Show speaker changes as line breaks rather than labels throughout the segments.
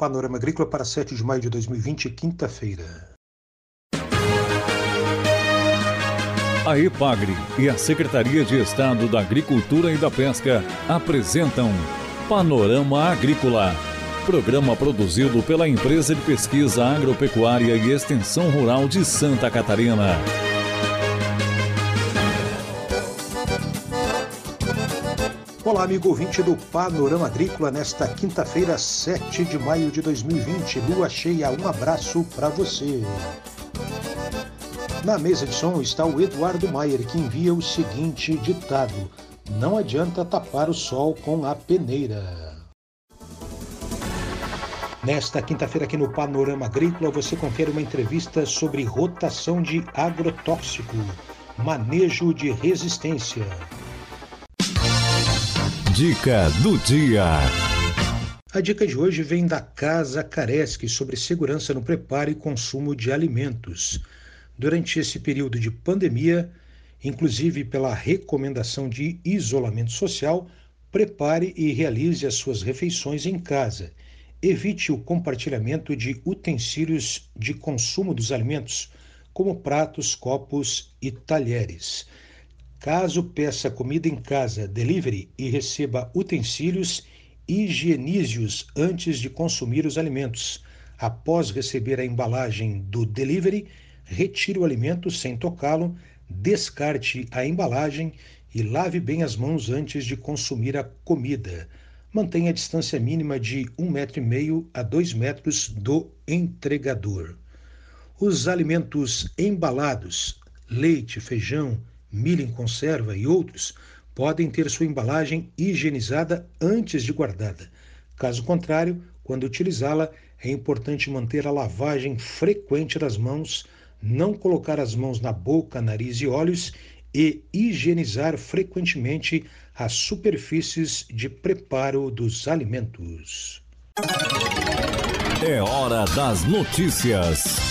Panorama Agrícola para 7 de maio de 2020, quinta-feira.
A EPAGRE e a Secretaria de Estado da Agricultura e da Pesca apresentam Panorama Agrícola, programa produzido pela Empresa de Pesquisa Agropecuária e Extensão Rural de Santa Catarina.
Olá, amigo ouvinte do Panorama Agrícola, nesta quinta-feira, 7 de maio de 2020, lua cheia. Um abraço para você. Na mesa de som está o Eduardo Maier, que envia o seguinte ditado: Não adianta tapar o sol com a peneira. Nesta quinta-feira, aqui no Panorama Agrícola, você confere uma entrevista sobre rotação de agrotóxico, manejo de resistência.
Dica do dia.
A dica de hoje vem da Casa Caresque sobre segurança no preparo e consumo de alimentos. Durante esse período de pandemia, inclusive pela recomendação de isolamento social, prepare e realize as suas refeições em casa. Evite o compartilhamento de utensílios de consumo dos alimentos, como pratos, copos e talheres. Caso peça comida em casa, delivery e receba utensílios, higienize-os antes de consumir os alimentos. Após receber a embalagem do delivery, retire o alimento sem tocá-lo, descarte a embalagem e lave bem as mãos antes de consumir a comida. Mantenha a distância mínima de um metro meio a dois metros do entregador. Os alimentos embalados, leite, feijão, milho em conserva e outros podem ter sua embalagem higienizada antes de guardada. Caso contrário, quando utilizá-la, é importante manter a lavagem frequente das mãos, não colocar as mãos na boca, nariz e olhos e higienizar frequentemente as superfícies de preparo dos alimentos.
É hora das notícias.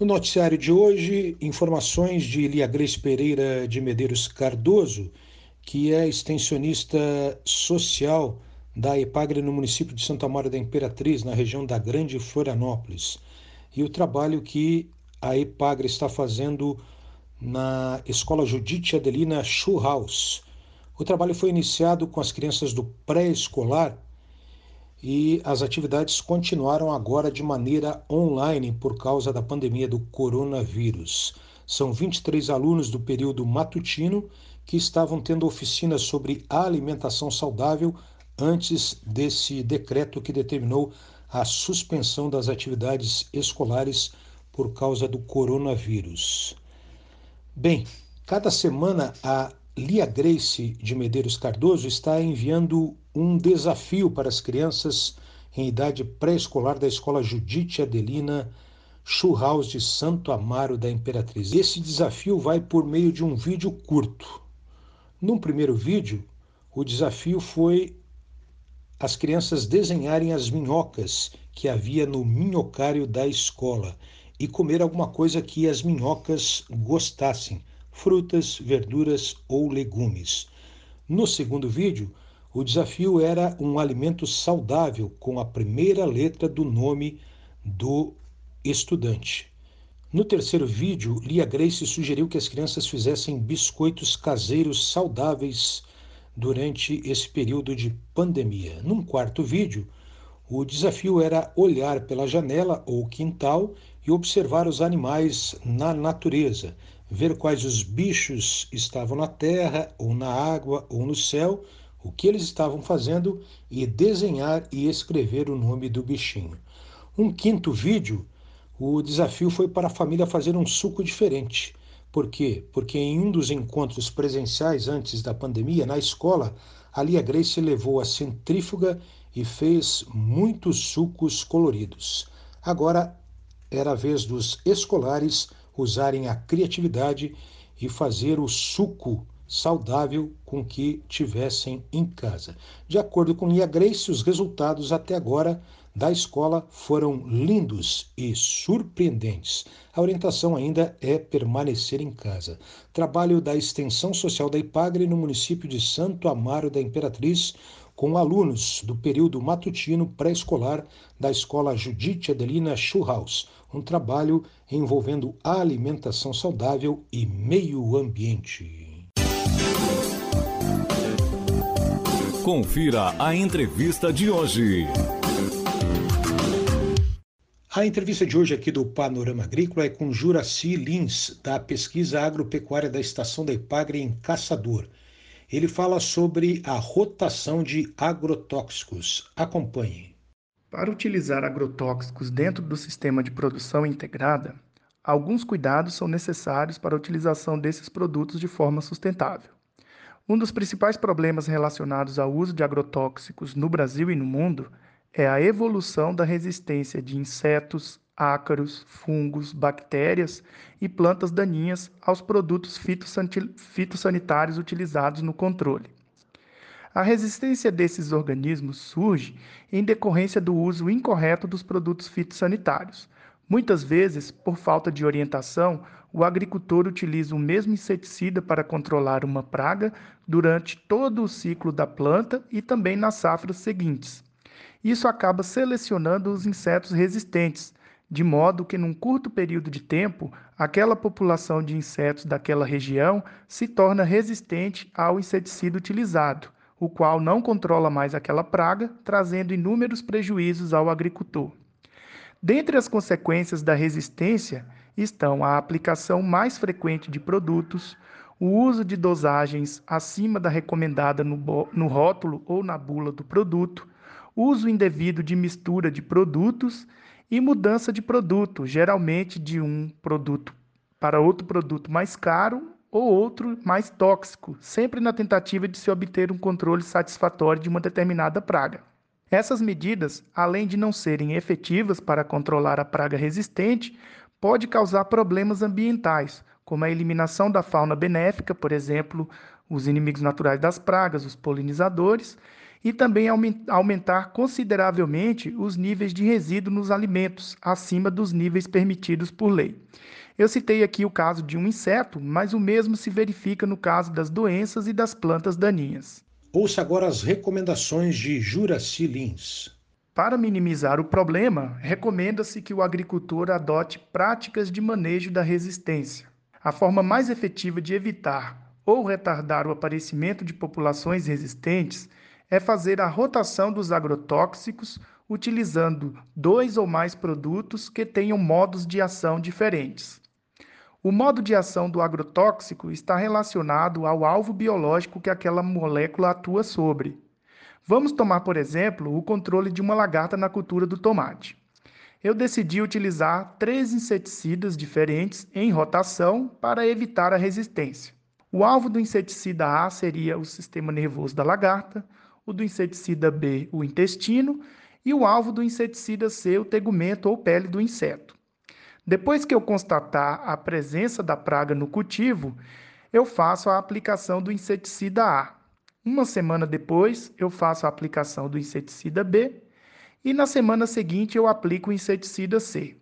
No noticiário de hoje, informações de Lia Grace Pereira de Medeiros Cardoso, que é extensionista social da EPAGRE no município de Santa Maria da Imperatriz, na região da Grande Florianópolis, e o trabalho que a EPAGRE está fazendo na Escola Judite Adelina Schulhaus. O trabalho foi iniciado com as crianças do pré-escolar e as atividades continuaram agora de maneira online por causa da pandemia do coronavírus. São 23 alunos do período matutino que estavam tendo oficinas sobre alimentação saudável antes desse decreto que determinou a suspensão das atividades escolares por causa do coronavírus. Bem, cada semana a Lia Grace de Medeiros Cardoso está enviando um desafio para as crianças em idade pré-escolar da Escola Judite Adelina Churraus de Santo Amaro da Imperatriz. Esse desafio vai por meio de um vídeo curto. Num primeiro vídeo, o desafio foi as crianças desenharem as minhocas que havia no minhocário da escola e comer alguma coisa que as minhocas gostassem, frutas, verduras ou legumes. No segundo vídeo, o desafio era um alimento saudável com a primeira letra do nome do estudante. No terceiro vídeo, Lia Grace sugeriu que as crianças fizessem biscoitos caseiros saudáveis durante esse período de pandemia. Num quarto vídeo, o desafio era olhar pela janela ou quintal e observar os animais na natureza, ver quais os bichos estavam na terra, ou na água, ou no céu, o que eles estavam fazendo e desenhar e escrever o nome do bichinho. Um quinto vídeo, o desafio foi para a família fazer um suco diferente. Por quê? Porque em um dos encontros presenciais antes da pandemia, na escola, a Lia Grace levou a centrífuga e fez muitos sucos coloridos. Agora era a vez dos escolares usarem a criatividade e fazer o suco saudável com que tivessem em casa. De acordo com Lia Grace, os resultados até agora da escola foram lindos e surpreendentes. A orientação ainda é permanecer em casa. Trabalho da Extensão Social da Ipagre no município de Santo Amaro da Imperatriz, com alunos do período matutino pré-escolar da Escola Judite Adelina Schulhaus, um trabalho envolvendo alimentação saudável e meio ambiente.
Confira a entrevista de hoje.
A entrevista de hoje aqui do Panorama Agrícola é com Juraci Lins, da Pesquisa Agropecuária da Estação da Ipagre em Caçador. Ele fala sobre a rotação de agrotóxicos. Acompanhe.
Para utilizar agrotóxicos dentro do sistema de produção integrada, alguns cuidados são necessários para a utilização desses produtos de forma sustentável. Um dos principais problemas relacionados ao uso de agrotóxicos no Brasil e no mundo é a evolução da resistência de insetos, ácaros, fungos, bactérias e plantas daninhas aos produtos fitossanitários utilizados no controle. A resistência desses organismos surge em decorrência do uso incorreto dos produtos fitossanitários. Muitas vezes, por falta de orientação, o agricultor utiliza o mesmo inseticida para controlar uma praga durante todo o ciclo da planta e também nas safras seguintes. Isso acaba selecionando os insetos resistentes, de modo que, num curto período de tempo, aquela população de insetos daquela região se torna resistente ao inseticida utilizado, o qual não controla mais aquela praga, trazendo inúmeros prejuízos ao agricultor. Dentre as consequências da resistência, estão a aplicação mais frequente de produtos, o uso de dosagens acima da recomendada no, no rótulo ou na bula do produto, uso indevido de mistura de produtos e mudança de produto, geralmente de um produto para outro produto mais caro ou outro mais tóxico, sempre na tentativa de se obter um controle satisfatório de uma determinada praga. Essas medidas, além de não serem efetivas para controlar a praga resistente, pode causar problemas ambientais, como a eliminação da fauna benéfica, por exemplo, os inimigos naturais das pragas, os polinizadores, e também aumentar consideravelmente os níveis de resíduo nos alimentos, acima dos níveis permitidos por lei. Eu citei aqui o caso de um inseto, mas o mesmo se verifica no caso das doenças e das plantas daninhas.
Ouça agora as recomendações de Juraci Lins.
Para minimizar o problema, recomenda-se que o agricultor adote práticas de manejo da resistência. A forma mais efetiva de evitar ou retardar o aparecimento de populações resistentes é fazer a rotação dos agrotóxicos utilizando dois ou mais produtos que tenham modos de ação diferentes. O modo de ação do agrotóxico está relacionado ao alvo biológico que aquela molécula atua sobre. Vamos tomar, por exemplo, o controle de uma lagarta na cultura do tomate. Eu decidi utilizar três inseticidas diferentes em rotação para evitar a resistência. O alvo do inseticida A seria o sistema nervoso da lagarta, o do inseticida B, o intestino, e o alvo do inseticida C, o tegumento ou pele do inseto. Depois que eu constatar a presença da praga no cultivo, eu faço a aplicação do inseticida A. Uma semana depois, eu faço a aplicação do inseticida B e na semana seguinte eu aplico o inseticida C.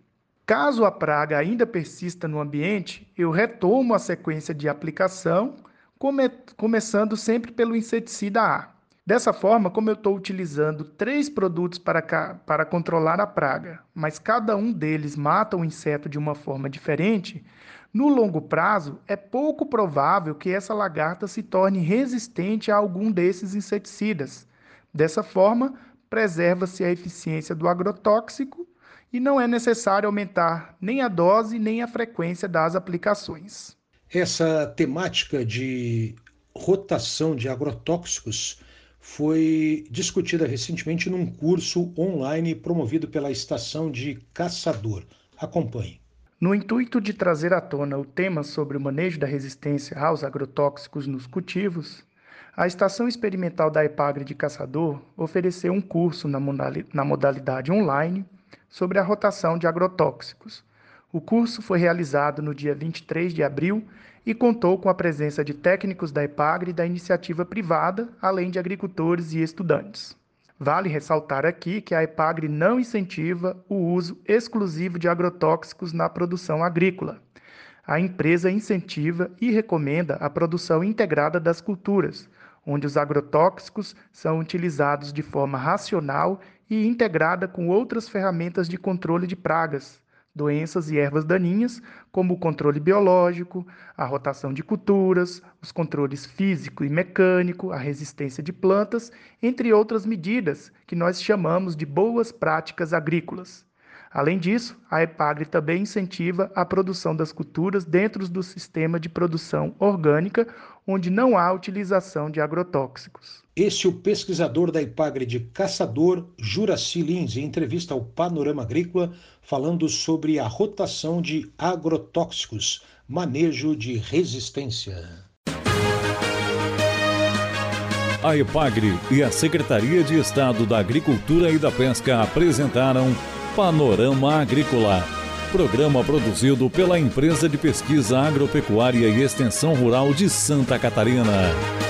Caso a praga ainda persista no ambiente, eu retomo a sequência de aplicação, come começando sempre pelo inseticida A. Dessa forma, como eu estou utilizando três produtos para, para controlar a praga, mas cada um deles mata o inseto de uma forma diferente, no longo prazo é pouco provável que essa lagarta se torne resistente a algum desses inseticidas. Dessa forma, preserva-se a eficiência do agrotóxico e não é necessário aumentar nem a dose nem a frequência das aplicações.
Essa temática de rotação de agrotóxicos foi discutida recentemente num curso online promovido pela Estação de Caçador. Acompanhe.
No intuito de trazer à tona o tema sobre o manejo da resistência aos agrotóxicos nos cultivos, a Estação Experimental da EPAGRE de Caçador ofereceu um curso na modalidade online sobre a rotação de agrotóxicos. O curso foi realizado no dia 23 de abril e contou com a presença de técnicos da EPAGRE e da iniciativa privada, além de agricultores e estudantes. Vale ressaltar aqui que a EPAGRE não incentiva o uso exclusivo de agrotóxicos na produção agrícola. A empresa incentiva e recomenda a produção integrada das culturas, onde os agrotóxicos são utilizados de forma racional e integrada com outras ferramentas de controle de pragas, doenças e ervas daninhas, como o controle biológico, a rotação de culturas, os controles físico e mecânico, a resistência de plantas, entre outras medidas que nós chamamos de boas práticas agrícolas. Além disso, a EPAGRE também incentiva a produção das culturas dentro do sistema de produção orgânica, onde não há utilização de agrotóxicos.
Este é o pesquisador da EPAGRE de Caçador, Juraci Lins, em entrevista ao Panorama Agrícola, falando sobre a rotação de agrotóxicos, manejo de resistência.
A EPAGRE e a Secretaria de Estado da Agricultura e da Pesca apresentaram Panorama Agrícola. Programa produzido pela Empresa de Pesquisa Agropecuária e Extensão Rural de Santa Catarina.